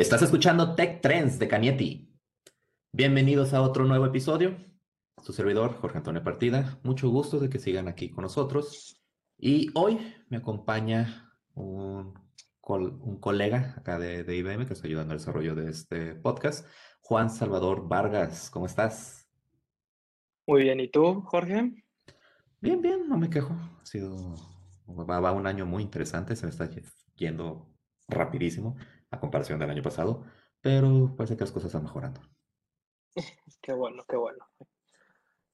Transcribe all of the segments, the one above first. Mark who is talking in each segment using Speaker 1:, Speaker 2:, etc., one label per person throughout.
Speaker 1: Estás escuchando Tech Trends de Canieti. Bienvenidos a otro nuevo episodio. Su servidor, Jorge Antonio Partida. Mucho gusto de que sigan aquí con nosotros. Y hoy me acompaña un, un colega acá de, de, IBM que está ayudando al desarrollo de este podcast, Juan Salvador Vargas. ¿Cómo estás?
Speaker 2: Muy bien. ¿Y tú, Jorge?
Speaker 1: Bien, bien. No me quejo. Ha sido va, va un año muy interesante. Se me está yendo rapidísimo a comparación del año pasado, pero parece que las cosas están mejorando.
Speaker 2: Qué bueno, qué bueno.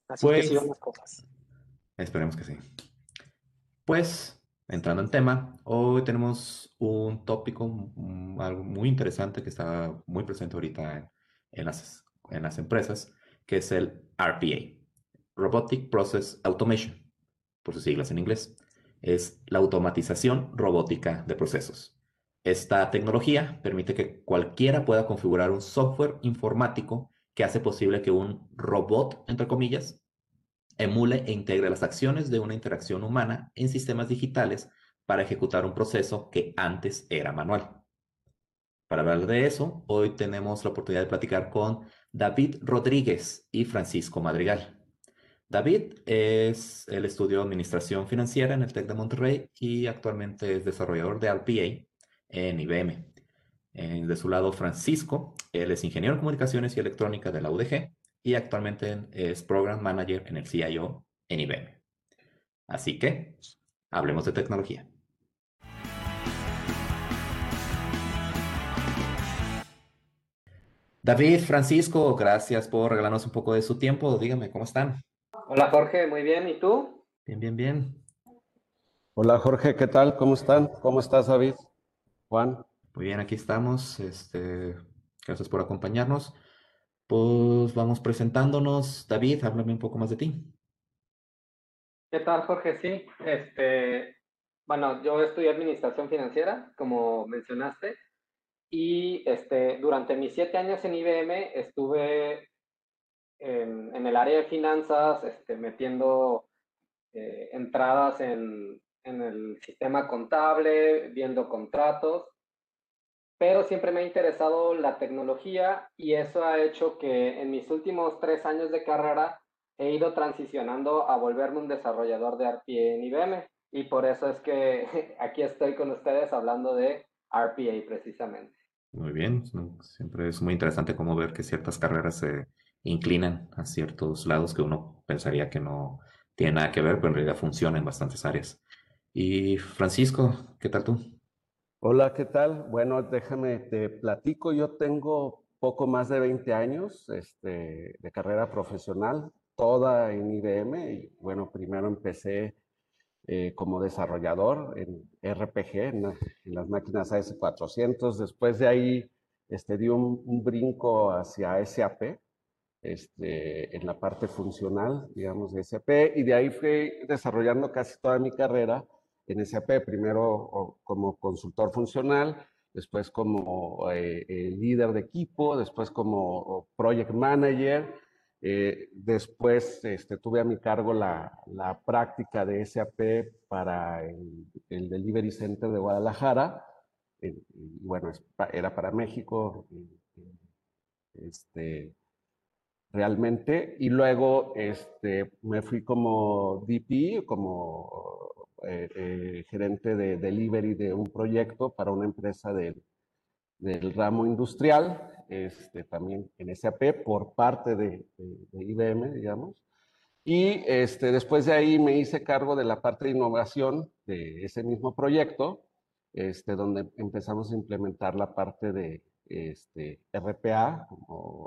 Speaker 2: Así pues, que sigan las cosas.
Speaker 1: Esperemos que sí. Pues, entrando en tema, hoy tenemos un tópico, algo muy interesante que está muy presente ahorita en, en, las, en las empresas, que es el RPA, Robotic Process Automation, por sus siglas en inglés. Es la automatización robótica de procesos. Esta tecnología permite que cualquiera pueda configurar un software informático que hace posible que un robot, entre comillas, emule e integre las acciones de una interacción humana en sistemas digitales para ejecutar un proceso que antes era manual. Para hablar de eso, hoy tenemos la oportunidad de platicar con David Rodríguez y Francisco Madrigal. David es el estudio de Administración Financiera en el TEC de Monterrey y actualmente es desarrollador de RPA en IBM. de su lado, Francisco, él es ingeniero en comunicaciones y electrónica de la UDG y actualmente es Program Manager en el CIO en IBM. Así que, hablemos de tecnología. David, Francisco, gracias por regalarnos un poco de su tiempo. Dígame, ¿cómo están?
Speaker 2: Hola Jorge, muy bien. ¿Y tú?
Speaker 1: Bien, bien, bien.
Speaker 3: Hola Jorge, ¿qué tal? ¿Cómo están? ¿Cómo estás, David? Juan.
Speaker 1: Muy bien, aquí estamos. Este, gracias por acompañarnos. Pues vamos presentándonos. David, háblame un poco más de ti.
Speaker 2: ¿Qué tal, Jorge? Sí, este, bueno, yo estudié administración financiera, como mencionaste, y este, durante mis siete años en IBM estuve en, en el área de finanzas, este, metiendo eh, entradas en en el sistema contable, viendo contratos, pero siempre me ha interesado la tecnología y eso ha hecho que en mis últimos tres años de carrera he ido transicionando a volverme un desarrollador de RPA en IBM y por eso es que aquí estoy con ustedes hablando de RPA precisamente.
Speaker 1: Muy bien, siempre es muy interesante cómo ver que ciertas carreras se inclinan a ciertos lados que uno pensaría que no tiene nada que ver, pero en realidad funcionan en bastantes áreas. Y Francisco, ¿qué tal tú?
Speaker 3: Hola, ¿qué tal? Bueno, déjame, te platico, yo tengo poco más de 20 años este, de carrera profesional, toda en IBM. Y bueno, primero empecé eh, como desarrollador en RPG, en, las máquinas AS400. Después de ahí este, di un, un brinco hacia SAP, este, en la parte funcional, digamos, de SAP. Y de ahí fui desarrollando casi toda mi carrera en SAP, primero como consultor funcional, después como eh, líder de equipo, después como project manager, eh, después este, tuve a mi cargo la, la práctica de SAP para el, el, Delivery Center de Guadalajara, y bueno, era para México, este, realmente, y luego este, me fui como DP, como eh, eh, gerente de delivery de un proyecto para una empresa del, ramo industrial, este, también en SAP, por parte de, IBM, digamos. Y este, después de ahí me hice cargo de la parte de innovación de ese mismo proyecto, este, donde empezamos a implementar la parte de este, RPA,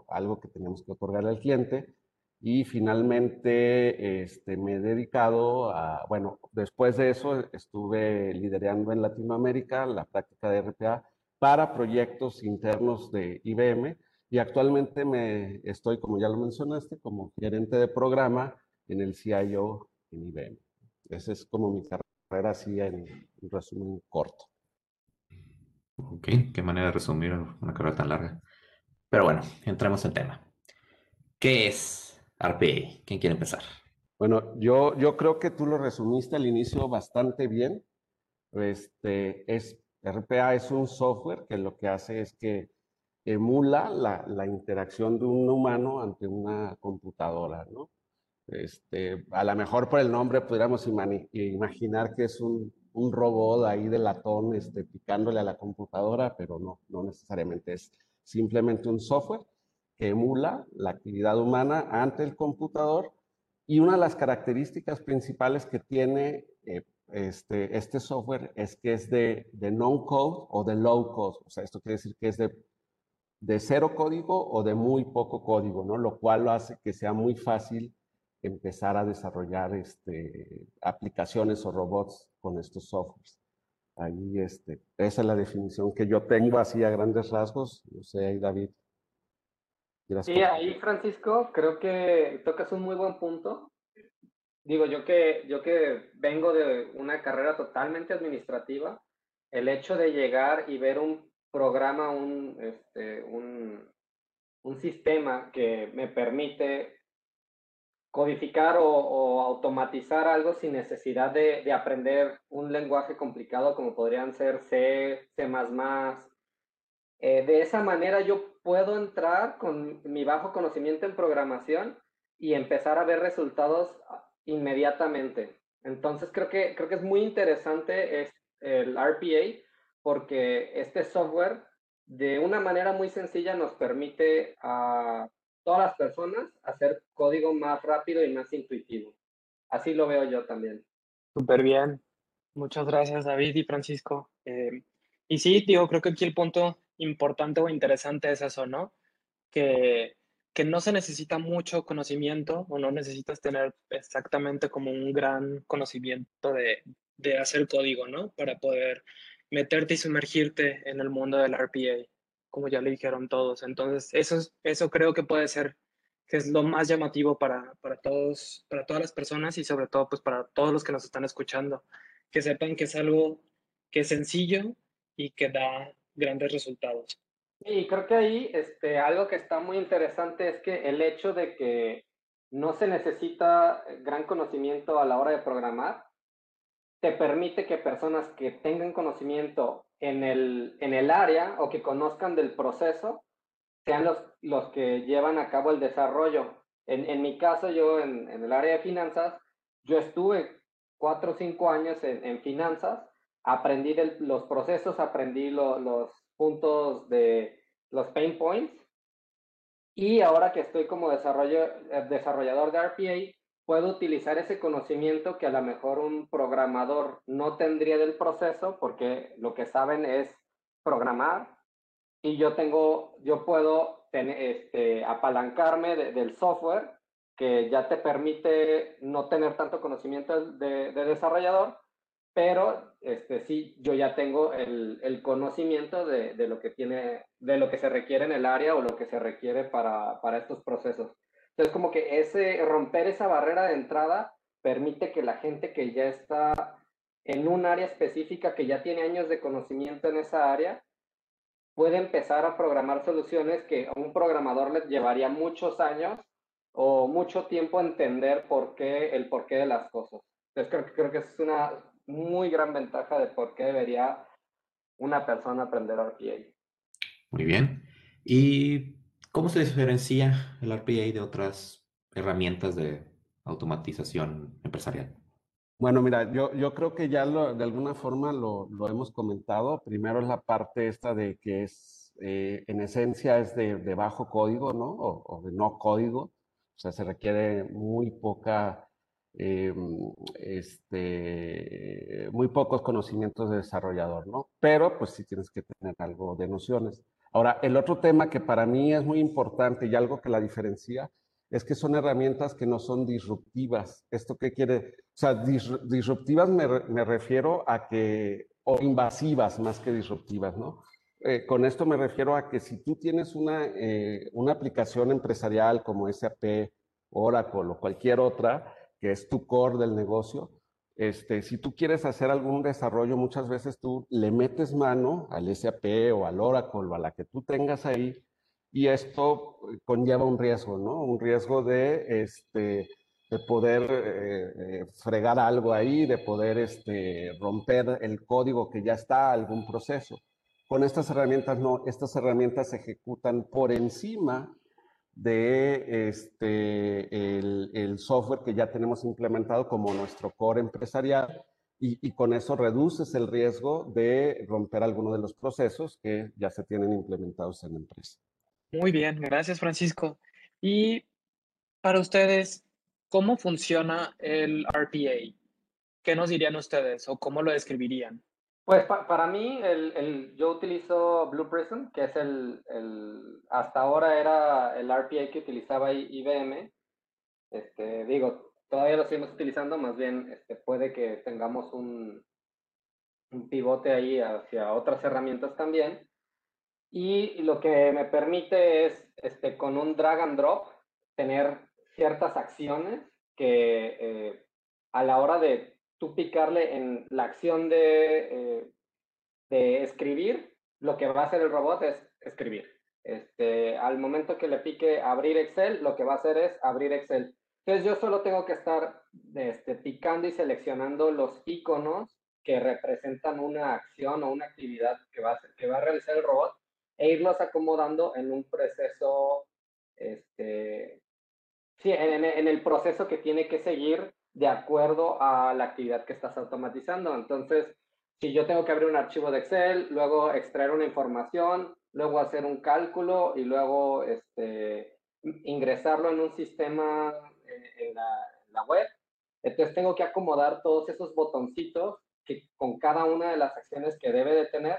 Speaker 3: algo que teníamos que otorgarle al cliente, y finalmente este, me he dedicado a, bueno, después de eso estuve liderando en Latinoamérica la práctica de RPA para proyectos internos de IBM y actualmente me estoy, como ya lo mencionaste, como gerente de programa en el CIO en IBM. Esa es como mi carrera así en, en resumen corto.
Speaker 1: Ok, qué manera de resumir una carrera tan larga. Pero bueno, entremos en tema. ¿Qué es RPA. ¿Quién quiere empezar?
Speaker 3: Bueno, yo, yo creo que tú lo resumiste al inicio bastante bien. Este, es, RPA es un software que lo que hace es que emula la, la, interacción de un humano ante una computadora, ¿no? Este, a lo mejor por el nombre pudiéramos imaginar que es un, un robot ahí de latón este, picándole a la computadora, pero no, no necesariamente es simplemente un software que emula la actividad humana ante el computador y una de las características principales que tiene eh, este, este software es que es de, de non-code o de low code. O sea, esto quiere decir que es de, de cero código o de muy poco código, ¿no? Lo cual lo hace que sea muy fácil empezar a desarrollar este, aplicaciones o robots con estos softwares. Ahí, este, esa es la definición que yo tengo así a grandes rasgos. No sé, ahí
Speaker 2: Sí, ahí Francisco, creo que tocas un muy buen punto. Digo, yo que, yo que vengo de una carrera totalmente administrativa, el hecho de llegar y ver un programa, un, este, un, un sistema que me permite codificar o, automatizar algo sin necesidad de, de, aprender un lenguaje complicado como podrían ser C, C++. Eh, de esa manera yo puedo entrar con mi bajo conocimiento en programación y empezar a ver resultados inmediatamente. Entonces creo que, creo que es muy interesante es el RPA porque este software de una manera muy sencilla nos permite a todas las personas hacer código más rápido y más intuitivo. Así lo veo yo también.
Speaker 4: Súper bien. Muchas gracias, David y Francisco. Eh, y sí, digo, creo que aquí el punto importante o interesante es eso, ¿no? Que, que no se necesita mucho conocimiento o no necesitas tener exactamente como un gran conocimiento de, de hacer código, ¿no? Para poder meterte y sumergirte en el mundo del RPA como ya le dijeron todos. Entonces, eso, eso creo que puede ser, que es lo más llamativo para, para, todos, para todas las personas y sobre todo pues para todos los que nos están escuchando, que sepan que es algo que es sencillo y que da grandes resultados.
Speaker 2: Y creo que ahí este, algo que está muy interesante es que el hecho de que no se necesita gran conocimiento a la hora de programar, te permite que personas que tengan conocimiento en el, en el área o que conozcan del proceso sean los, los que llevan a cabo el desarrollo. En, en mi caso, yo en, en, el área de finanzas, yo estuve cuatro o cinco años en, en finanzas, aprendí los procesos, aprendí los puntos de los pain points. Y ahora que estoy como desarrollo, eh, desarrollador de RPA, puedo utilizar ese conocimiento que a lo mejor un programador no tendría del proceso porque lo que saben es programar. Y yo tengo, yo puedo este, apalancarme del software que ya te permite no tener tanto conocimiento de, desarrollador, pero este, sí, yo ya tengo el, el conocimiento de, de, lo que tiene, de lo que se requiere en el área o lo que se requiere para, para estos procesos. Entonces, como que ese romper esa barrera de entrada permite que la gente que ya está en un área específica, que ya tiene años de conocimiento en esa área, puede empezar a programar soluciones que a un programador le llevaría muchos años o mucho tiempo entender por qué, el porqué de las cosas. Entonces creo, creo que es una muy gran ventaja de por qué debería una persona aprender RPA.
Speaker 1: Muy bien. Y ¿Cómo se diferencia el RPA de otras herramientas de automatización empresarial?
Speaker 3: Bueno, mira, yo, yo creo que ya de alguna forma lo, lo, hemos comentado. Primero es la parte esta de que es, eh, en esencia es de, de, bajo código, ¿no? O, o, de no código. O sea, se requiere muy poca, eh, este, muy pocos conocimientos de desarrollador, ¿no? Pero pues sí tienes que tener algo de nociones. Ahora, el otro tema que para mí es muy importante y algo que la diferencia es que son herramientas que no son disruptivas. ¿Esto qué quiere? O sea, disruptivas me, me, refiero a que, o invasivas más que disruptivas, ¿no? Eh, con esto me refiero a que si tú tienes una, eh, una aplicación empresarial como SAP, Oracle o cualquier otra, que es tu core del negocio, este, si tú quieres hacer algún desarrollo, muchas veces tú le metes mano al SAP o al Oracle o a la que tú tengas ahí y esto conlleva un riesgo, ¿no? Un riesgo de, este, de poder eh, eh, fregar algo ahí, de poder este, romper el código que ya está, algún proceso. Con estas herramientas no, estas herramientas se ejecutan por encima de este, el, software que ya tenemos implementado como nuestro core empresarial y, y, con eso reduces el riesgo de romper alguno de los procesos que ya se tienen implementados en la empresa.
Speaker 4: Muy bien, gracias Francisco. Y para ustedes, ¿cómo funciona el RPA? ¿Qué nos dirían ustedes o cómo lo describirían?
Speaker 2: Pues para mí, el, el, yo utilizo Blue Prism, que es el, el, hasta ahora era el RPA que utilizaba IBM. Este, digo, todavía lo seguimos utilizando, más bien este, puede que tengamos un, un pivote ahí hacia otras herramientas también. Y lo que me permite es, este, con un drag and drop, tener ciertas acciones que eh, a la hora de tú picarle en la acción de, eh, de escribir, lo que va a hacer el robot es escribir. Este, al momento que le pique abrir Excel, lo que va a hacer es abrir Excel. Entonces yo solo tengo que estar este, picando y seleccionando los iconos que representan una acción o una actividad que va a, que va a realizar el robot e irlos acomodando en un proceso, este, sí, en, en el proceso que tiene que seguir de acuerdo a la actividad que estás automatizando. Entonces, si yo tengo que abrir un archivo de Excel, luego extraer una información, luego hacer un cálculo y luego este, ingresarlo en un sistema en, la, web, entonces tengo que acomodar todos esos botoncitos que, con cada una de las acciones que debe de tener,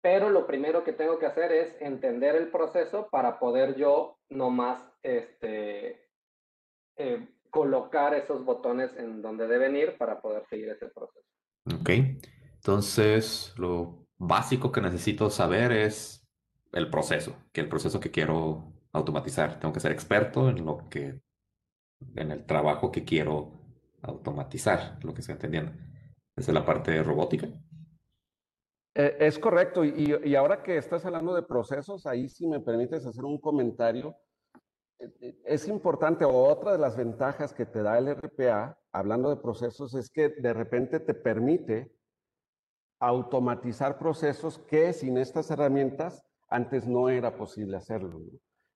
Speaker 2: pero lo primero que tengo que hacer es entender el proceso para poder yo nomás este, eh, colocar esos botones en donde deben ir para poder seguir ese proceso.
Speaker 1: Ok, entonces lo básico que necesito saber es el proceso, que el proceso que quiero automatizar. Tengo que ser experto en lo que, en el trabajo que quiero automatizar, lo que estoy entendiendo. Esa es la parte de robótica.
Speaker 3: Eh, es correcto, y, y, ahora que estás hablando de procesos, ahí si me permites hacer un comentario es importante, o otra de las ventajas que te da el RPA, hablando de procesos, es que de repente te permite automatizar procesos que sin estas herramientas antes no era posible hacerlo.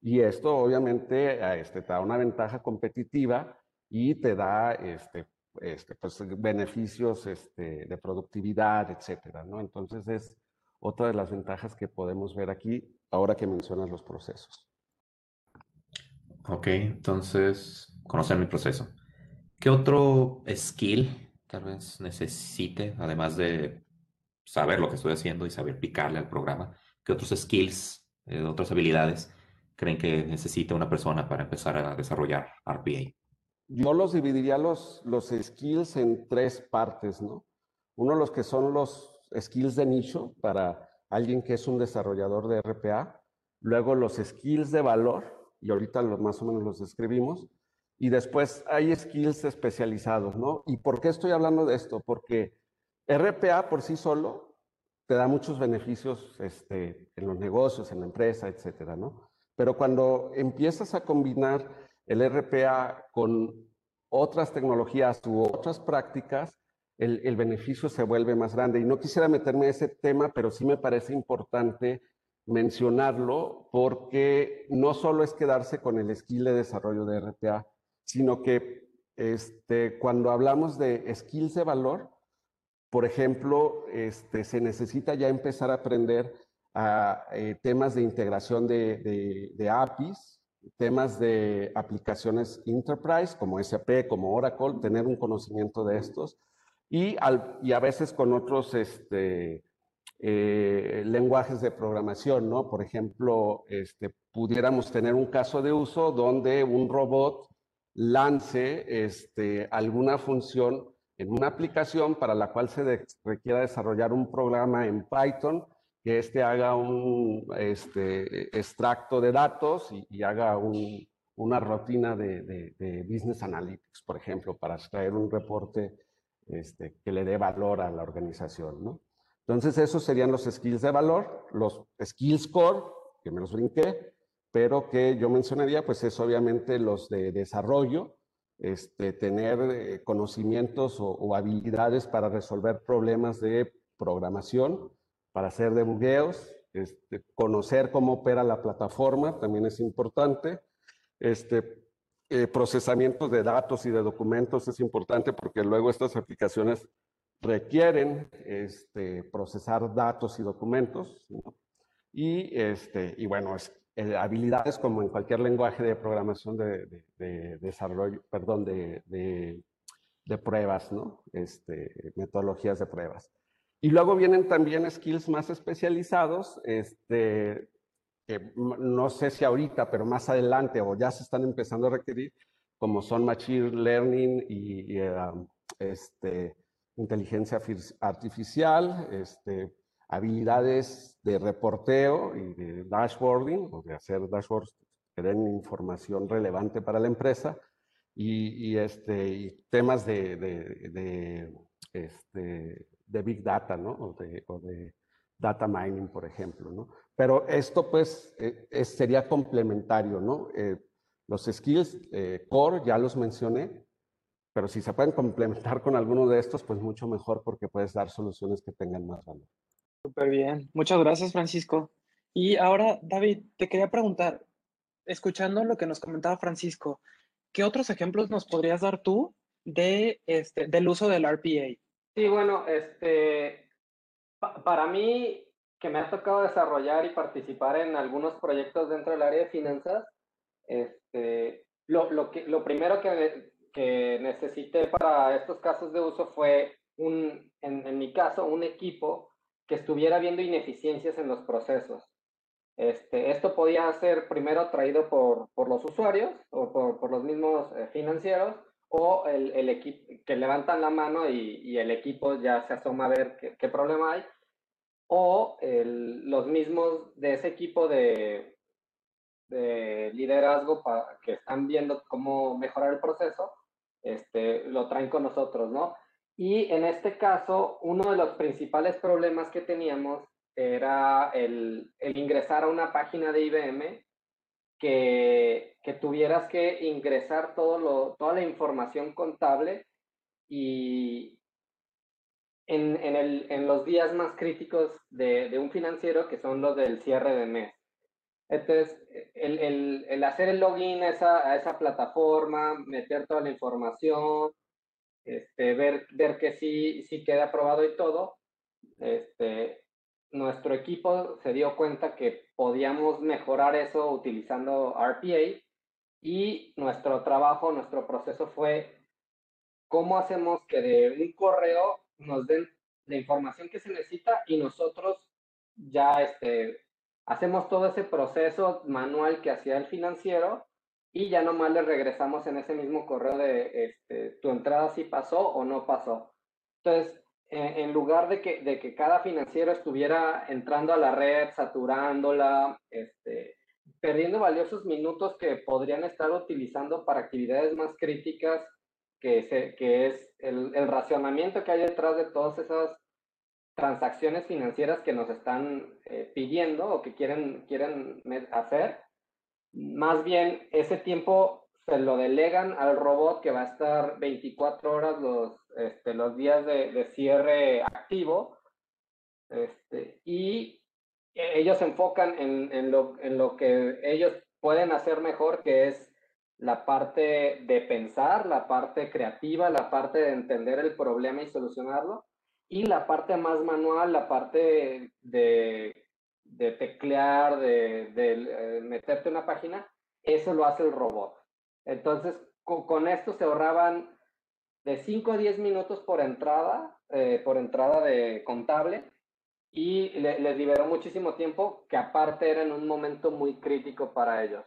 Speaker 3: Y esto obviamente este, te da una ventaja competitiva y te da este, este, pues, beneficios este, de productividad, etcétera, ¿no? Entonces es otra de las ventajas que podemos ver aquí ahora que mencionas los procesos.
Speaker 1: Ok, entonces conocer mi proceso. ¿Qué otro skill tal vez necesite, además de saber lo que estoy haciendo y saber picarle al programa? ¿Qué otros skills, eh, otras habilidades creen que necesita una persona para empezar a desarrollar RPA?
Speaker 3: Yo los dividiría los, los skills en tres partes, ¿no? Uno, los que son los skills de nicho para alguien que es un desarrollador de RPA. Luego, los skills de valor y ahorita más o menos los describimos. Y después hay skills especializados, ¿no? ¿Y por qué estoy hablando de esto? Porque RPA por sí solo te da muchos beneficios este, en los negocios, en la empresa, etcétera, ¿no? Pero cuando empiezas a combinar el RPA con otras tecnologías u otras prácticas, el, el, beneficio se vuelve más grande. Y no quisiera meterme en ese tema, pero sí me parece importante mencionarlo porque no solo es quedarse con el skill de desarrollo de RPA, sino que este, cuando hablamos de skills de valor, por ejemplo, este, se necesita ya empezar a aprender a, eh, temas de integración de, de, APIs, temas de aplicaciones enterprise como SAP, como Oracle, tener un conocimiento de estos y, al, y a veces con otros este, eh, lenguajes de programación, ¿no? Por ejemplo, este, pudiéramos tener un caso de uso donde un robot lance este, alguna función en una aplicación para la cual se requiera desarrollar un programa en Python que éste haga un este, extracto de datos y, haga una rutina de, Business Analytics, por ejemplo, para extraer un reporte este, que le dé valor a la organización, ¿no? Entonces, esos serían los skills de valor, los skills core, que me los brinqué, pero que yo mencionaría, pues es obviamente los de desarrollo, este, tener eh, conocimientos o, habilidades para resolver problemas de programación, para hacer debugueos, este, conocer cómo opera la plataforma también es importante. Este, eh, procesamiento de datos y de documentos es importante porque luego estas aplicaciones requieren este, procesar datos y documentos. Y, este, y bueno, es, eh, habilidades como en cualquier lenguaje de programación de, desarrollo, perdón, de, de, pruebas, ¿no? Este, metodologías de pruebas. Y luego vienen también skills más especializados, este, que no sé si ahorita, pero más adelante o ya se están empezando a requerir, como son Machine Learning y, um, este, inteligencia artificial, este, habilidades de reporteo y de dashboarding, o de hacer dashboards que den información relevante para la empresa, y, este, temas este, de Big Data, ¿no? O de, o de data mining, por ejemplo, ¿no? Pero esto, pues, eh, sería complementario, ¿no? Eh, los skills eh, core ya los mencioné, pero si se pueden complementar con alguno de estos, pues mucho mejor porque puedes dar soluciones que tengan más valor.
Speaker 4: Súper bien. Muchas gracias, Francisco. Y ahora, David, te quería preguntar, escuchando lo que nos comentaba Francisco, ¿qué otros ejemplos nos podrías dar tú de este, del uso del RPA?
Speaker 2: Sí, bueno, este, para mí, que me ha tocado desarrollar y participar en algunos proyectos dentro del área de finanzas, este, lo, lo, que, lo primero que, que necesité para estos casos de uso fue, un, en, en, mi caso, un equipo que estuviera viendo ineficiencias en los procesos. Este, esto podía ser primero traído por, por los usuarios o por, por los mismos eh, financieros, o el, el equipo que levantan la mano y, y, el equipo ya se asoma a ver qué, qué problema hay, o el, los mismos de ese equipo de, de liderazgo para, que están viendo cómo mejorar el proceso, este, lo traen con nosotros, ¿no? Y en este caso, uno de los principales problemas que teníamos era el, el ingresar a una página de IBM que, que tuvieras que ingresar todo lo, toda la información contable y en, en, los días más críticos de, de, un financiero, que son los del cierre de mes. Entonces, el, el, el hacer el login a esa, plataforma, meter toda la información, este, ver, ver que sí, sí queda aprobado y todo, este, nuestro equipo se dio cuenta que podíamos mejorar eso utilizando RPA y nuestro trabajo, nuestro proceso fue cómo hacemos que de un correo nos den la información que se necesita y nosotros ya este, hacemos todo ese proceso manual que hacía el financiero y ya nomás le regresamos en ese mismo correo de este, tu entrada si pasó o no pasó. Entonces, en lugar de que, cada financiero estuviera entrando a la red, saturándola, este, perdiendo valiosos minutos que podrían estar utilizando para actividades más críticas, que es el, el, racionamiento que hay detrás de todas esas transacciones financieras que nos están eh, pidiendo o que quieren, quieren hacer. Más bien, ese tiempo se lo delegan al robot que va a estar 24 horas los, este, los días de, cierre activo este, y ellos se enfocan en, en, lo, en lo que ellos pueden hacer mejor, que es la parte de pensar, la parte creativa, la parte de entender el problema y solucionarlo, y la parte más manual, la parte de, de teclear, de, de, de meterte una página, eso lo hace el robot. Entonces, con, con esto se ahorraban de 5 a 10 minutos por entrada, eh, por entrada de contable, y le, les liberó muchísimo tiempo, que aparte era en un momento muy crítico para ellos.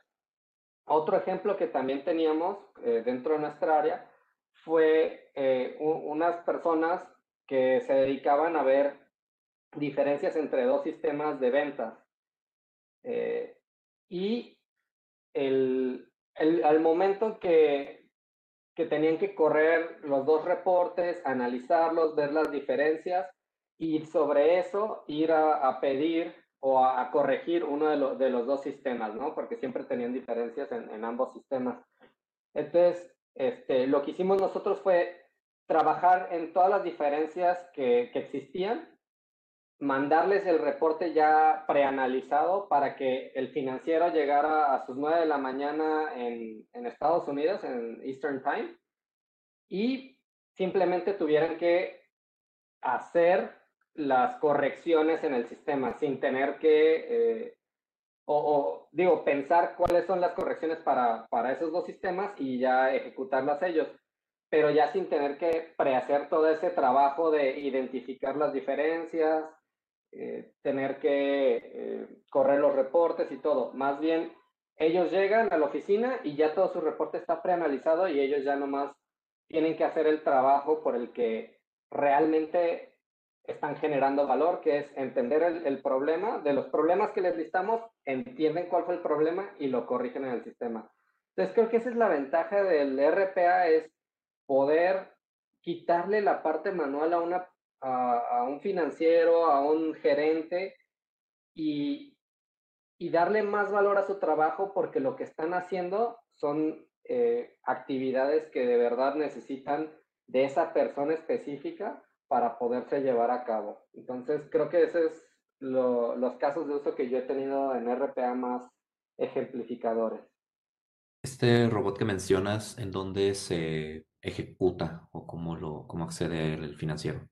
Speaker 2: Otro ejemplo que también teníamos eh, dentro de nuestra área fue eh, unas personas que se dedicaban a ver diferencias entre dos sistemas de ventas. Eh, y el, el, al momento que, que tenían que correr los dos reportes, analizarlos, ver las diferencias y sobre eso ir a, a pedir o a, a, corregir uno de, lo, de los dos sistemas, ¿no? Porque siempre tenían diferencias en, en ambos sistemas. Entonces, este, lo que hicimos nosotros fue trabajar en todas las diferencias que, que existían mandarles el reporte ya preanalizado para que el financiero llegara a sus 9 de la mañana en, en Estados Unidos, en Eastern Time, y simplemente tuvieran que hacer las correcciones en el sistema sin tener que, eh, o, digo, pensar cuáles son las correcciones para, para esos dos sistemas y ya ejecutarlas ellos, pero ya sin tener que prehacer todo ese trabajo de identificar las diferencias, eh, tener que eh, correr los reportes y todo. Más bien, ellos llegan a la oficina y ya todo su reporte está preanalizado y ellos ya nomás tienen que hacer el trabajo por el que realmente están generando valor, que es entender el, el, problema. De los problemas que les listamos, entienden cuál fue el problema y lo corrigen en el sistema. Entonces creo que esa es la ventaja del RPA, es poder quitarle la parte manual a una a, un financiero, a un gerente y, y, darle más valor a su trabajo porque lo que están haciendo son eh, actividades que de verdad necesitan de esa persona específica para poderse llevar a cabo. Entonces, creo que esos es los casos de uso que yo he tenido en RPA más ejemplificadores.
Speaker 1: Este robot que mencionas, ¿en dónde se ejecuta o cómo, lo, cómo accede el financiero?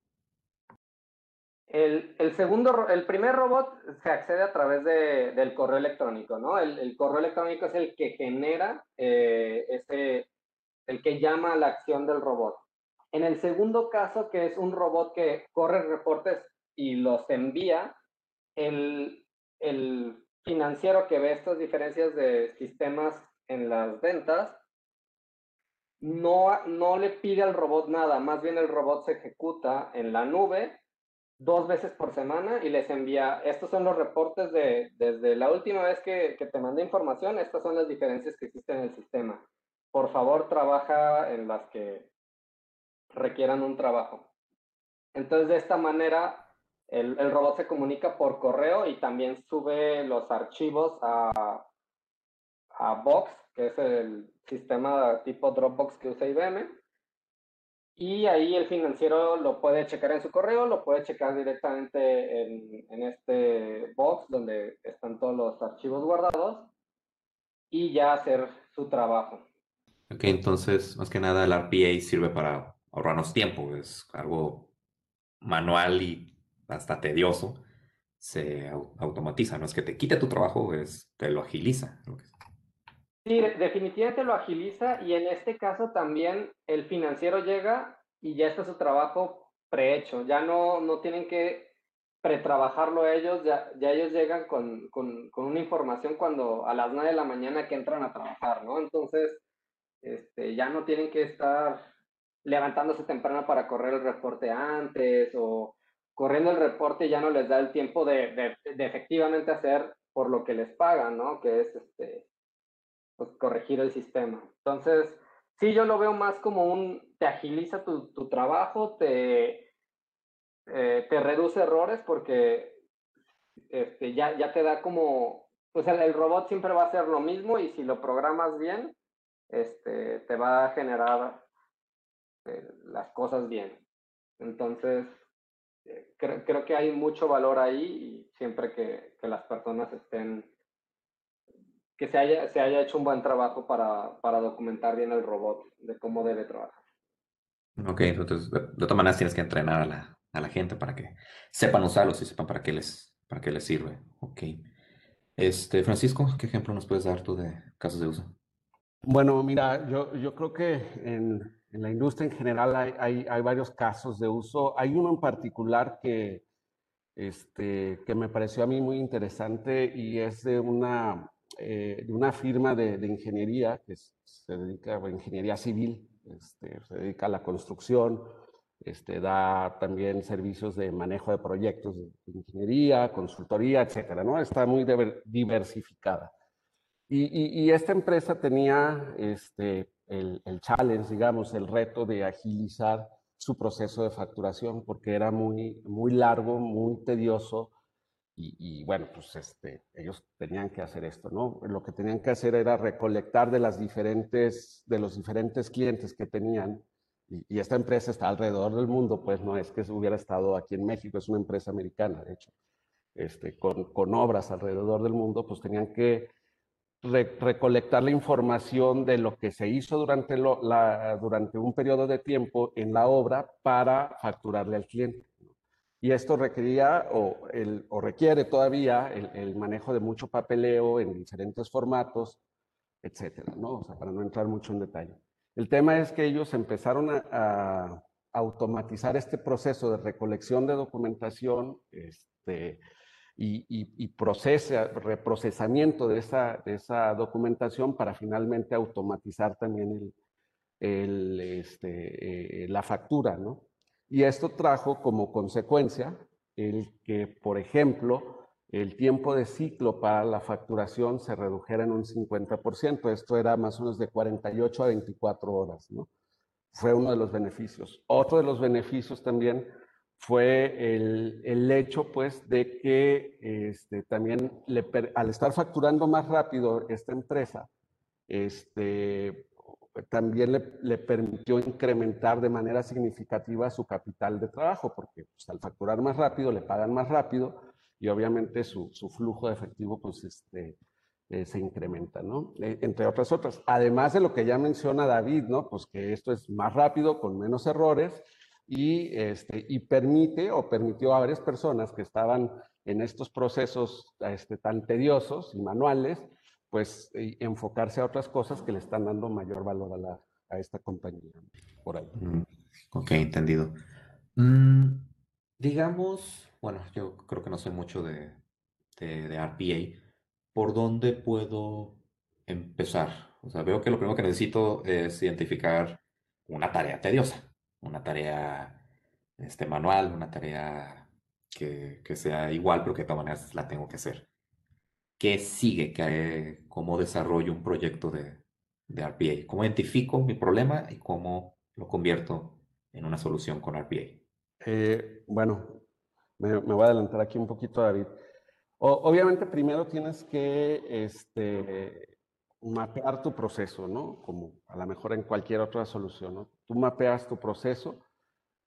Speaker 2: El, el, segundo, el primer robot se accede a través de, del correo electrónico, ¿no? El, el, correo electrónico es el que genera eh, ese, el que llama a la acción del robot. En el segundo caso, que es un robot que corre reportes y los envía, el, el financiero que ve estas diferencias de sistemas en las ventas, no, no le pide al robot nada, más bien el robot se ejecuta en la nube dos veces por semana y les envía, estos son los reportes de, desde la última vez que, que, te mandé información, estas son las diferencias que existen en el sistema. Por favor, trabaja en las que requieran un trabajo. Entonces, de esta manera, el, el robot se comunica por correo y también sube los archivos a, a Box, que es el sistema tipo Dropbox que usa IBM y ahí el financiero lo puede checar en su correo, lo puede checar directamente en, en este box donde están todos los archivos guardados y ya hacer su trabajo.
Speaker 1: Ok, entonces, más que nada, el RPA sirve para ahorrarnos tiempo, es algo manual y hasta tedioso, se automatiza, no es que te quite tu trabajo, es te lo agiliza.
Speaker 2: Sí, definitivamente lo agiliza y en este caso también el financiero llega y ya está su trabajo prehecho, ya no, no tienen que pretrabajarlo ellos, ya, ya ellos llegan con, con, con, una información cuando a las 9 de la mañana que entran a trabajar, ¿no? Entonces, este, ya no tienen que estar levantándose temprano para correr el reporte antes o corriendo el reporte ya no les da el tiempo de, de, de efectivamente hacer por lo que les pagan, ¿no? Que es este, pues, corregir el sistema. Entonces, sí, yo lo veo más como un, te agiliza tu, tu trabajo, te, eh, te reduce errores porque este, ya, ya te da como, pues el, el, robot siempre va a hacer lo mismo y si lo programas bien, este, te va a generar eh, las cosas bien. Entonces, eh, creo, creo que hay mucho valor ahí y siempre que, que las personas estén que se haya, se haya hecho un buen trabajo para, para documentar bien el robot, de cómo debe trabajar.
Speaker 1: Ok, entonces de, de todas maneras tienes que entrenar a la, a la, gente para que sepan usarlos y sepan para qué les, para qué les sirve. Ok. Este, Francisco, ¿qué ejemplo nos puedes dar tú de casos de uso?
Speaker 3: Bueno, mira, yo, yo creo que en, en la industria en general hay, hay, hay, varios casos de uso. Hay uno en particular que, este, que me pareció a mí muy interesante y es de una eh, de una firma de, ingeniería que se dedica a ingeniería civil, este, se dedica a la construcción, este, da también servicios de manejo de proyectos de ingeniería, consultoría, etcétera, ¿no? Está muy diversificada. Y, y, y esta empresa tenía este, el, el, challenge, digamos, el reto de agilizar su proceso de facturación porque era muy, muy largo, muy tedioso, y, y, bueno, pues este, ellos tenían que hacer esto, ¿no? Lo que tenían que hacer era recolectar de, las diferentes, de los diferentes clientes que tenían Y, esta empresa está alrededor del mundo, pues no es que hubiera estado aquí en México, es una empresa americana, de hecho, este, con, con obras alrededor del mundo, pues tenían que recolectar la información de lo que se hizo durante, la, durante un periodo de tiempo en la obra para facturarle al cliente. Y esto requería o, el, requiere todavía el, el, manejo de mucho papeleo en diferentes formatos, etcétera, ¿no? O sea, para no entrar mucho en detalle. El tema es que ellos empezaron a, automatizar este proceso de recolección de documentación, este, y, procesa, reprocesamiento de esa, de esa, documentación para finalmente automatizar también el, este, eh, la factura, ¿no? Y esto trajo como consecuencia el que, por ejemplo, el tiempo de ciclo para la facturación se redujera en un 50%. Esto era más o menos de 48 a 24 horas, ¿no? Fue uno de los beneficios. Otro de los beneficios también fue el, el, hecho pues de que este, también al estar facturando más rápido esta empresa, este, también le, permitió incrementar de manera significativa su capital de trabajo, porque pues, al facturar más rápido le pagan más rápido y obviamente su, su flujo de efectivo pues, este, eh, se incrementa, ¿no? E, entre otras otras. Además de lo que ya menciona David, ¿no? Pues que esto es más rápido, con menos errores y, este, y permite o permitió a varias personas que estaban en estos procesos este, tan tediosos y manuales, pues enfocarse a otras cosas que le están dando mayor valor a, la, a esta compañía. Por ahí.
Speaker 1: Mm, ok, entendido. Mm, digamos, bueno, yo creo que no sé mucho de, de, de RPA. ¿Por dónde puedo empezar? O sea, veo que lo primero que necesito es identificar una tarea tediosa una tarea este, manual, una tarea que, que, sea igual, pero que de todas maneras la tengo que hacer. ¿Qué sigue? ¿Qué, ¿Cómo desarrollo un proyecto de, de RPA? ¿Cómo identifico mi problema y cómo lo convierto en una solución con RPA?
Speaker 3: Eh, bueno, me, voy a adelantar aquí un poquito, David. Obviamente, primero tienes que este, mapear tu proceso, ¿no? Como a lo mejor en cualquier otra solución, ¿no? Tú mapeas tu proceso,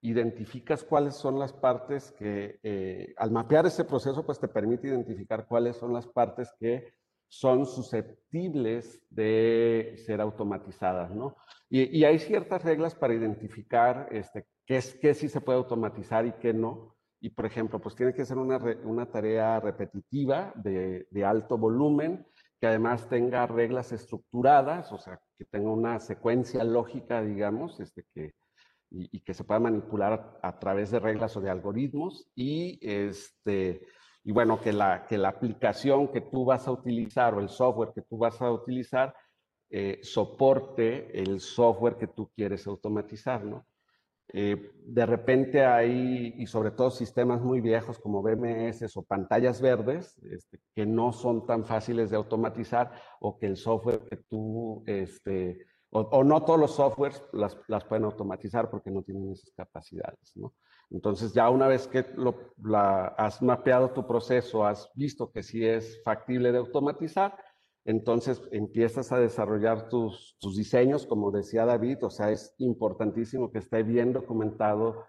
Speaker 3: identificas cuáles son las partes que, eh, al mapear ese proceso, pues te permite identificar cuáles son las partes que son susceptibles de ser automatizadas, ¿no? Y, y hay ciertas reglas para identificar este, qué, es, qué sí se puede automatizar y qué no. Y, por ejemplo, pues tiene que ser una, una tarea repetitiva de, de alto volumen, que además tenga reglas estructuradas, o sea, que tenga una secuencia lógica, digamos, este, que, y, que se pueda manipular a, través de reglas o de algoritmos, y, este, y bueno, que la, que la aplicación que tú vas a utilizar o el software que tú vas a utilizar eh, soporte el software que tú quieres automatizar, ¿no? Eh, de repente hay, y sobre todo sistemas muy viejos como BMS o pantallas verdes, este, que no son tan fáciles de automatizar o que el software que tú, este, o, no todos los softwares las, las, pueden automatizar porque no tienen esas capacidades, ¿no? Entonces ya una vez que lo, la, has mapeado tu proceso, has visto que sí es factible de automatizar, entonces empiezas a desarrollar tus, tus, diseños, como decía David, o sea, es importantísimo que esté bien documentado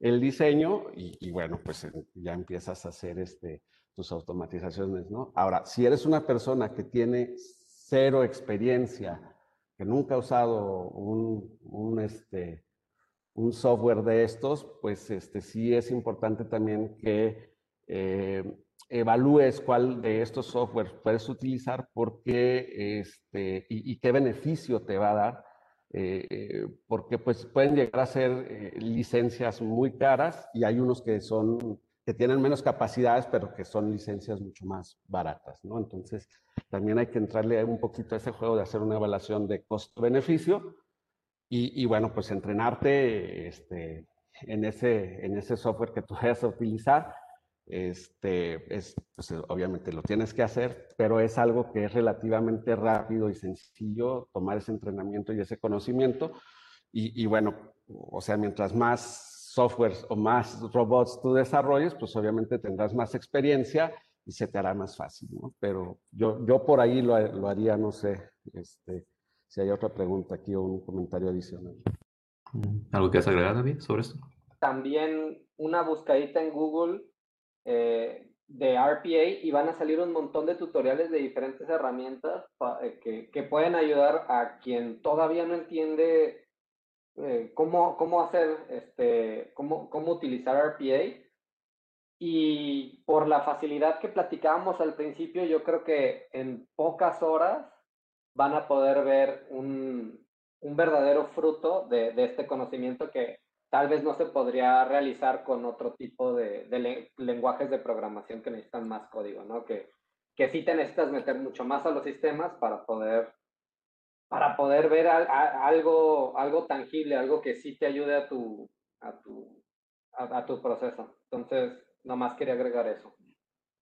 Speaker 3: el diseño y, bueno, pues ya empiezas a hacer este, tus automatizaciones, ¿no? Ahora, si eres una persona que tiene cero experiencia, que nunca ha usado un, este, un software de estos, pues este, sí es importante también que eh, evalúes cuál de estos softwares puedes utilizar porque, este, y, qué beneficio te va a dar, eh, porque pues pueden llegar a ser eh, licencias muy caras y hay unos que son que tienen menos capacidades, pero que son licencias mucho más baratas, ¿no? Entonces, también hay que entrarle un poquito a ese juego de hacer una evaluación de costo-beneficio y, y, bueno, pues entrenarte este, en, ese, en ese software que tú vayas a utilizar este, es, pues, obviamente lo tienes que hacer, pero es algo que es relativamente rápido y sencillo tomar ese entrenamiento y ese conocimiento. Y bueno, o sea, mientras más softwares o más robots tú desarrolles, pues obviamente tendrás más experiencia y se te hará más fácil, ¿no? Pero yo, yo por ahí lo, lo haría, no sé, este, si hay otra pregunta aquí o un comentario adicional.
Speaker 1: Mm, ¿Algo que has agregado, David, sobre esto?
Speaker 2: También una buscadita en Google eh, de RPA y van a salir un montón de tutoriales de diferentes herramientas eh, que, que, pueden ayudar a quien todavía no entiende eh, cómo, cómo hacer, este, cómo, cómo utilizar RPA. Y por la facilidad que platicábamos al principio, yo creo que en pocas horas van a poder ver un, un verdadero fruto de, de, este conocimiento que tal vez no se podría realizar con otro tipo de, de lenguajes de programación que necesitan más código, ¿no? Que, que sí te necesitas meter mucho más a los sistemas para poder, para poder ver a, a, algo, algo tangible, algo que sí te ayude a tu, a tu, a, a tu proceso. Entonces, nomás quería agregar eso.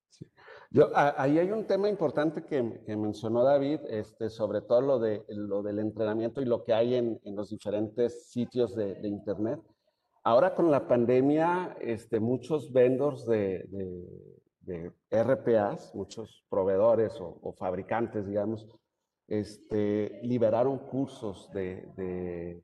Speaker 3: Sí. Yo, ahí hay un tema importante que, que, mencionó David, este, sobre todo lo, de, lo del entrenamiento y lo que hay en, en los diferentes sitios de, de, Internet. Ahora con la pandemia, este, muchos vendors de, de RPAs, muchos proveedores o, o, fabricantes, digamos, este, liberaron cursos de,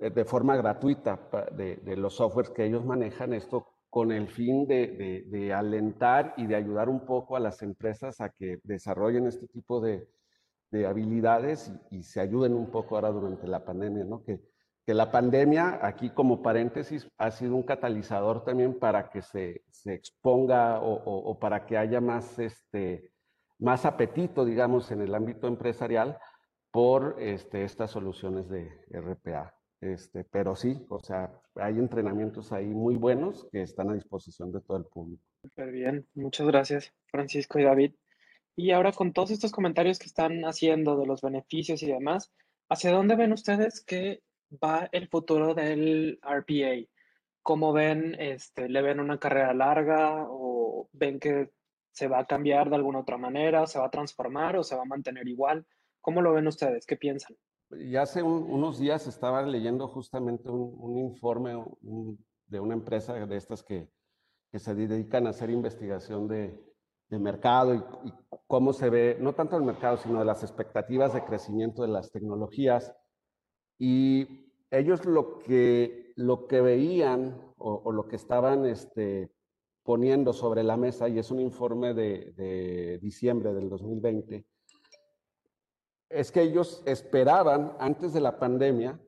Speaker 3: de forma gratuita de, los softwares que ellos manejan. Esto con el fin de, alentar y de ayudar un poco a las empresas a que desarrollen este tipo de, habilidades y, y, se ayuden un poco ahora durante la pandemia, ¿no? Que, que, la pandemia, aquí como paréntesis, ha sido un catalizador también para que se, se exponga o, o, o, para que haya más, este, más apetito, digamos, en el ámbito empresarial por este, estas soluciones de RPA. Este, pero sí, o sea, hay entrenamientos ahí muy buenos que están a disposición de todo el público.
Speaker 4: Súper bien, muchas gracias Francisco y David. Y ahora con todos estos comentarios que están haciendo de los beneficios y demás, ¿hacia dónde ven ustedes que va el futuro del RPA? ¿Cómo ven, este, le ven una carrera larga o ven que se va a cambiar de alguna otra manera, se va a transformar o se va a mantener igual? ¿Cómo lo ven ustedes? ¿Qué piensan?
Speaker 3: ya hace un, unos días estaba leyendo justamente un, informe de una empresa de estas que, que, se dedican a hacer investigación de, de mercado y, y, cómo se ve, no tanto el mercado, sino de las expectativas de crecimiento de las tecnologías. Y ellos lo que, lo que veían o, o lo que estaban este, poniendo sobre la mesa, y es un informe de, diciembre del 2020, es que ellos esperaban antes de la pandemia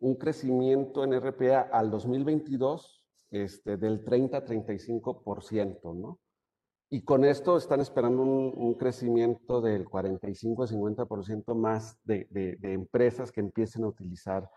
Speaker 3: un crecimiento en RPA al 2022 este, del 30-35%, ¿no? Y con esto están esperando un, un crecimiento del 45-50% más de, de, de, empresas que empiecen a utilizar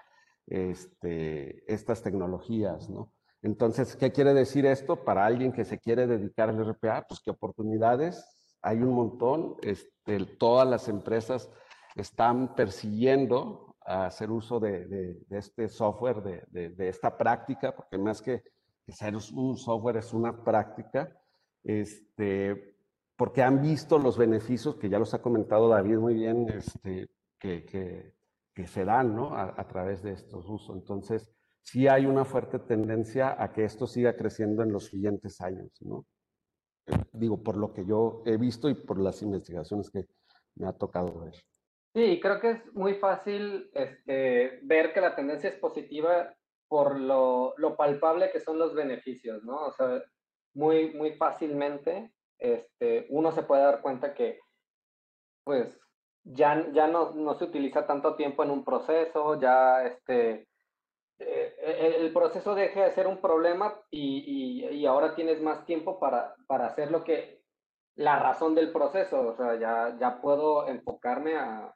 Speaker 3: este, estas tecnologías, ¿no? Entonces, ¿qué quiere decir esto para alguien que se quiere dedicar al RPA? Pues que oportunidades hay un montón, este, todas las empresas están persiguiendo hacer uso de, este software, de, esta práctica, porque más que, ser un software es una práctica, este, porque han visto los beneficios, que ya los ha comentado David muy bien, este, que, se dan a, a, través de estos usos. Entonces, sí hay una fuerte tendencia a que esto siga creciendo en los siguientes años. ¿no? Digo, por lo que yo he visto y por las investigaciones que me ha tocado ver.
Speaker 2: Sí, creo que es muy fácil este, ver que la tendencia es positiva por lo, lo, palpable que son los beneficios, ¿no? O sea, muy, muy fácilmente este, uno se puede dar cuenta que, pues, ya, ya no, no se utiliza tanto tiempo en un proceso, ya este, eh, el proceso deja de ser un problema y, y, y ahora tienes más tiempo para, para hacer lo que, la razón del proceso, o sea, ya, ya puedo enfocarme a,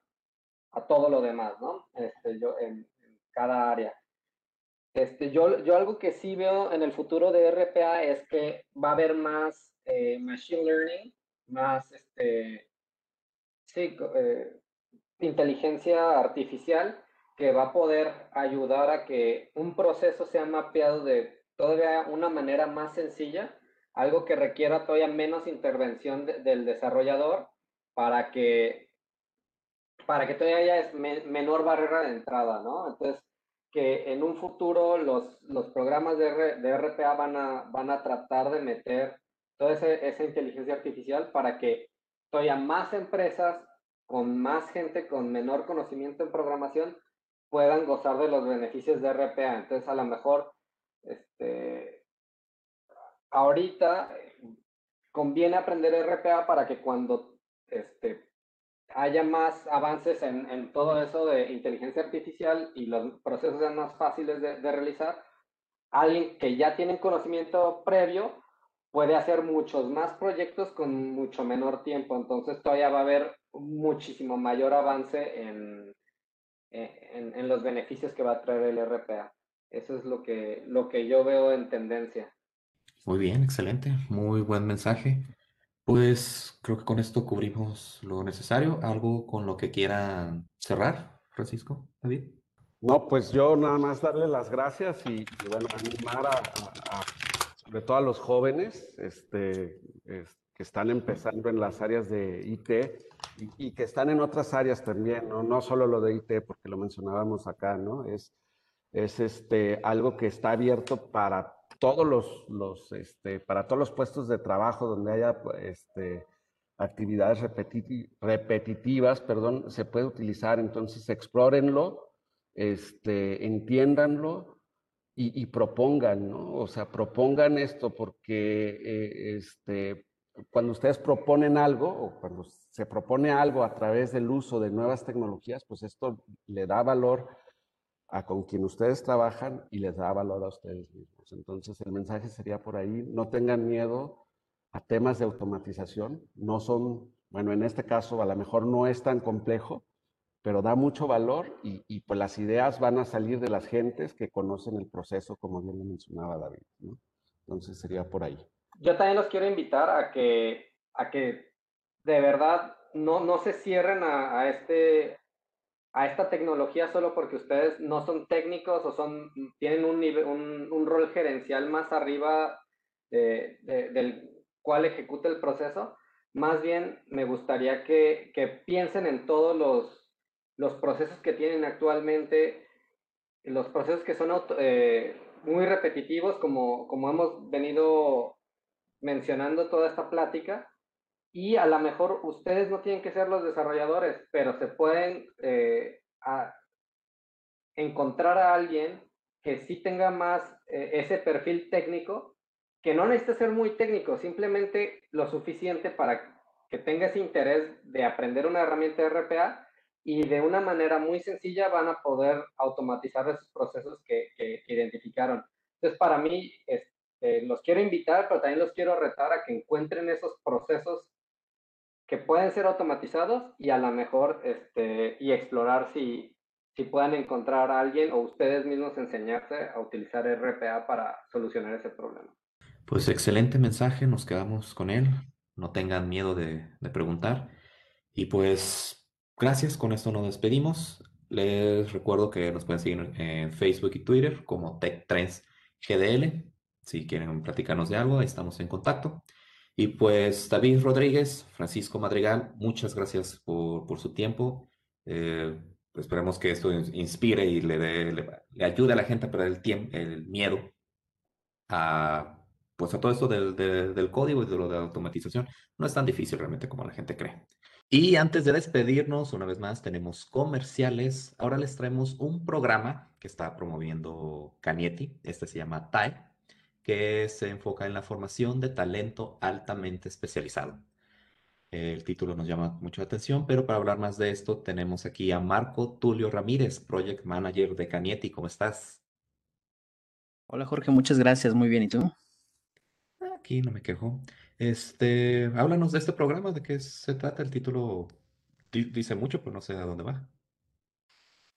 Speaker 2: a todo lo demás, ¿no? Este, yo, en, en, cada área. Este, yo, yo algo que sí veo en el futuro de RPA es que va a haber más eh, machine learning, más este, sí, eh, inteligencia artificial que va a poder ayudar a que un proceso sea mapeado de todavía una manera más sencilla, algo que requiera todavía menos intervención de, del desarrollador para que para que todavía haya menor barrera de entrada, ¿no? Entonces, que en un futuro los, los programas de, R, de RPA van a, van a tratar de meter toda esa, esa inteligencia artificial para que todavía más empresas con más gente con menor conocimiento en programación puedan gozar de los beneficios de RPA. Entonces, a lo mejor, este, ahorita conviene aprender RPA para que cuando este, haya más avances en, todo eso de inteligencia artificial y los procesos sean más fáciles de, de realizar, alguien que ya tiene conocimiento previo puede hacer muchos más proyectos con mucho menor tiempo. Entonces todavía va a haber muchísimo mayor avance en, en, los beneficios que va a traer el RPA. Eso es lo que, lo que yo veo en tendencia.
Speaker 1: Muy bien, excelente. Muy buen mensaje. Pues creo que con esto cubrimos lo necesario. ¿Algo con lo que quieran cerrar, Francisco, David?
Speaker 3: No, pues yo nada más darle las gracias y, bueno, animar a, sobre todo a los jóvenes este, que están empezando en las áreas de IT y, que están en otras áreas también, ¿no? no solo lo de IT, porque lo mencionábamos acá, ¿no? Es, es este, algo que está abierto para todos los, los este, para todos los puestos de trabajo donde haya este, actividades repetitivas, perdón, se puede utilizar, entonces explórenlo este, entiéndanlo y, propongan, ¿no? O sea, propongan esto porque eh, este, cuando ustedes proponen algo o cuando se propone algo a través del uso de nuevas tecnologías, pues esto le da valor a con quien ustedes trabajan y les da valor a ustedes mismos. Entonces, el mensaje sería por ahí, no tengan miedo a temas de automatización, no son, bueno, en este caso a lo mejor no es tan complejo, pero da mucho valor y, pues las ideas van a salir de las gentes que conocen el proceso, como bien lo mencionaba David. Entonces sería por ahí.
Speaker 2: Yo también los quiero invitar a que, a que de verdad no, no se cierren a, este, a esta tecnología solo porque ustedes no son técnicos o son, tienen un, un, un rol gerencial más arriba del cual ejecuta el proceso. Más bien me gustaría que, que piensen en todos los los procesos que tienen actualmente, los procesos que son eh, muy repetitivos, como, como hemos venido mencionando toda esta plática, y a lo mejor ustedes no tienen que ser los desarrolladores, pero se pueden eh, encontrar a alguien que sí tenga más eh, ese perfil técnico, que no necesita ser muy técnico, simplemente lo suficiente para que tenga ese interés de aprender una herramienta de RPA y de una manera muy sencilla van a poder automatizar esos procesos que, que, identificaron. Entonces, para mí, este, los quiero invitar, pero también los quiero retar a que encuentren esos procesos que pueden ser automatizados y a lo mejor este, y explorar si, si puedan encontrar a alguien o ustedes mismos enseñarse a utilizar RPA para solucionar ese problema.
Speaker 1: Pues excelente mensaje, nos quedamos con él. No tengan miedo de, de preguntar. Y pues Gracias, con esto nos despedimos. Les recuerdo que nos pueden seguir en Facebook y Twitter como TechTrends GDL. Si quieren platicarnos de algo, estamos en contacto. Y pues David Rodríguez, Francisco Madrigal, muchas gracias por, su tiempo. Eh, esperemos que esto inspire y le, le, ayude a la gente a perder el, tiempo, el miedo a, pues a todo esto del, del código y de lo de automatización. No es tan difícil realmente como la gente cree. Y antes de despedirnos, una vez más, tenemos comerciales. Ahora les traemos un programa que está promoviendo Canieti. Este se llama TAE, que se enfoca en la formación de talento altamente especializado. El título nos llama mucho la atención, pero para hablar más de esto tenemos aquí a Marco Tulio Ramírez, Project Manager de Canieti. ¿Cómo estás?
Speaker 5: Hola Jorge, muchas gracias. Muy bien. ¿Y tú?
Speaker 1: Aquí no me quejo. Este, háblanos de este programa, de qué se trata. El título dice mucho, pero no sé a dónde va.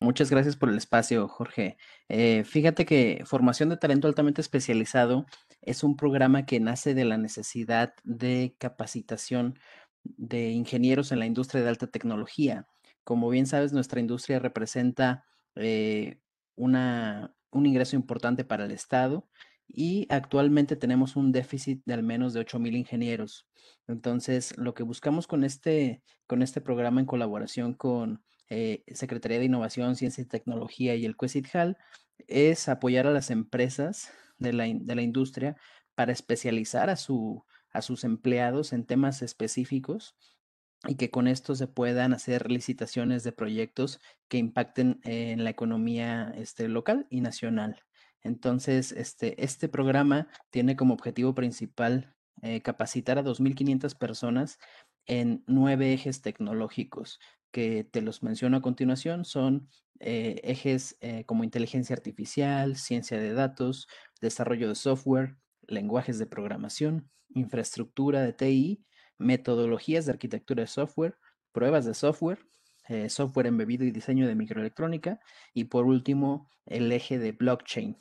Speaker 5: Muchas gracias por el espacio, Jorge. Eh, fíjate que Formación de Talento Altamente Especializado es un programa que nace de la necesidad de capacitación de ingenieros en la industria de alta tecnología. Como bien sabes, nuestra industria representa eh, una, un ingreso importante para el Estado y actualmente tenemos un déficit de al menos de 8.000 ingenieros. Entonces, lo que buscamos con este, con este programa en colaboración con eh, Secretaría de Innovación, Ciencia y Tecnología y el CUESITJAL es apoyar a las empresas de la, de la industria para especializar a, su, a sus empleados en temas específicos y que con esto se puedan hacer licitaciones de proyectos que impacten en la economía este, local y nacional. Entonces, este, este programa tiene como objetivo principal eh, capacitar a 2.500 personas en nueve ejes tecnológicos que te los menciono a continuación. Son eh, ejes eh, como inteligencia artificial, ciencia de datos, desarrollo de software, lenguajes de programación, infraestructura de TI, metodologías de arquitectura de software, pruebas de software, software embebido y diseño de microelectrónica y por último el eje de blockchain,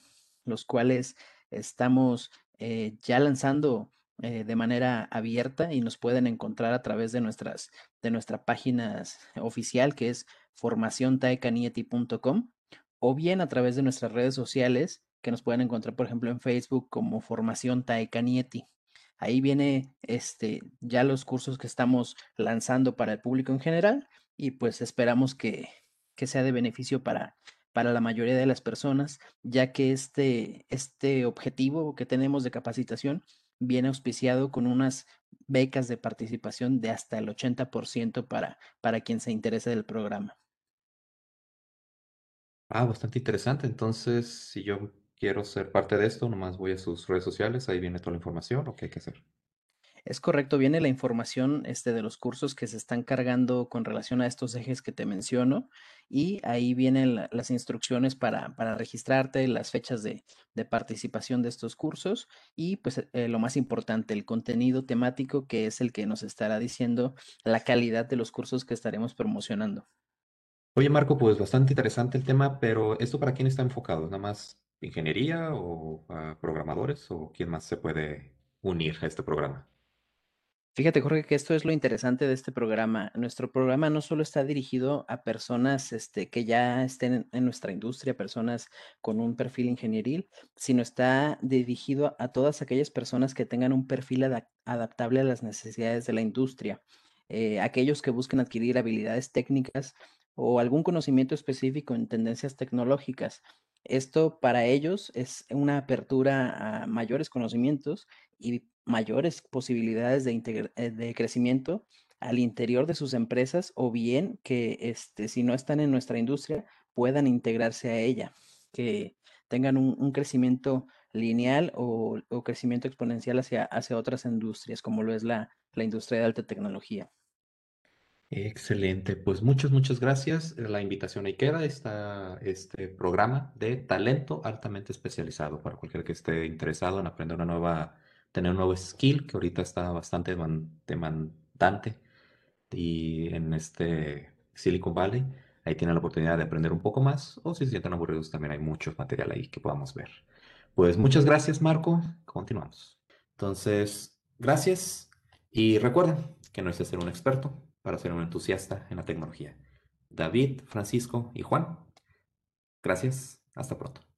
Speaker 5: los cuales estamos ya lanzando eh, de manera abierta y nos pueden encontrar a través de nuestras de nuestra página oficial que es formaciontaecanieti.com o bien a través de nuestras redes sociales que nos pueden encontrar por ejemplo en Facebook como Formación Taekanieti. Ahí viene este ya los cursos que estamos lanzando para el público en general y pues esperamos que, que sea de beneficio para, para la mayoría de las personas, ya que este, este objetivo que tenemos de capacitación viene auspiciado con unas becas de participación de hasta el 80% para, para quien se interese del programa.
Speaker 1: Ah, bastante interesante. Entonces, si yo quiero ser parte de esto, nomás voy a sus redes sociales, ahí viene toda la información, ¿o qué hay que hacer?
Speaker 5: Es correcto, viene la información este, de los cursos que se están cargando con relación a estos ejes que te menciono y ahí vienen las instrucciones para, para, registrarte, las fechas de, de, participación de estos cursos y pues eh, lo más importante, el contenido temático que es el que nos estará diciendo la calidad de los cursos que estaremos promocionando.
Speaker 1: Oye Marco, pues bastante interesante el tema, pero ¿esto para quién está enfocado? ¿Nada más ingeniería o programadores o quién más se puede unir a este programa?
Speaker 5: Fíjate, Jorge, que esto es lo interesante de este programa. Nuestro programa no solo está dirigido a personas este, que ya estén en nuestra industria, personas con un perfil ingenieril, sino está dirigido a todas aquellas personas que tengan un perfil adaptable a las necesidades de la industria. Eh, aquellos que busquen adquirir habilidades técnicas o algún conocimiento específico en tendencias tecnológicas. Esto para ellos es una apertura a mayores conocimientos y mayores posibilidades de, eh, de crecimiento al interior de sus empresas o bien que este, si no están en nuestra industria puedan integrarse a ella, que tengan un, crecimiento lineal o, crecimiento exponencial hacia, hacia otras industrias, como lo es la, la industria de alta tecnología.
Speaker 1: Excelente, pues muchas, muchas gracias. La invitación ahí queda, está este programa de talento altamente especializado para cualquiera que esté interesado en aprender una nueva tener un nuevo skill que ahorita está bastante demandante y en este Silicon Valley. Ahí tienen la oportunidad de aprender un poco más o si se sienten aburridos también hay mucho material ahí que podamos ver. Pues muchas gracias Marco, continuamos. Entonces, gracias y recuerden que no es ser un experto para ser un entusiasta en la tecnología. David, Francisco y Juan, gracias, hasta pronto.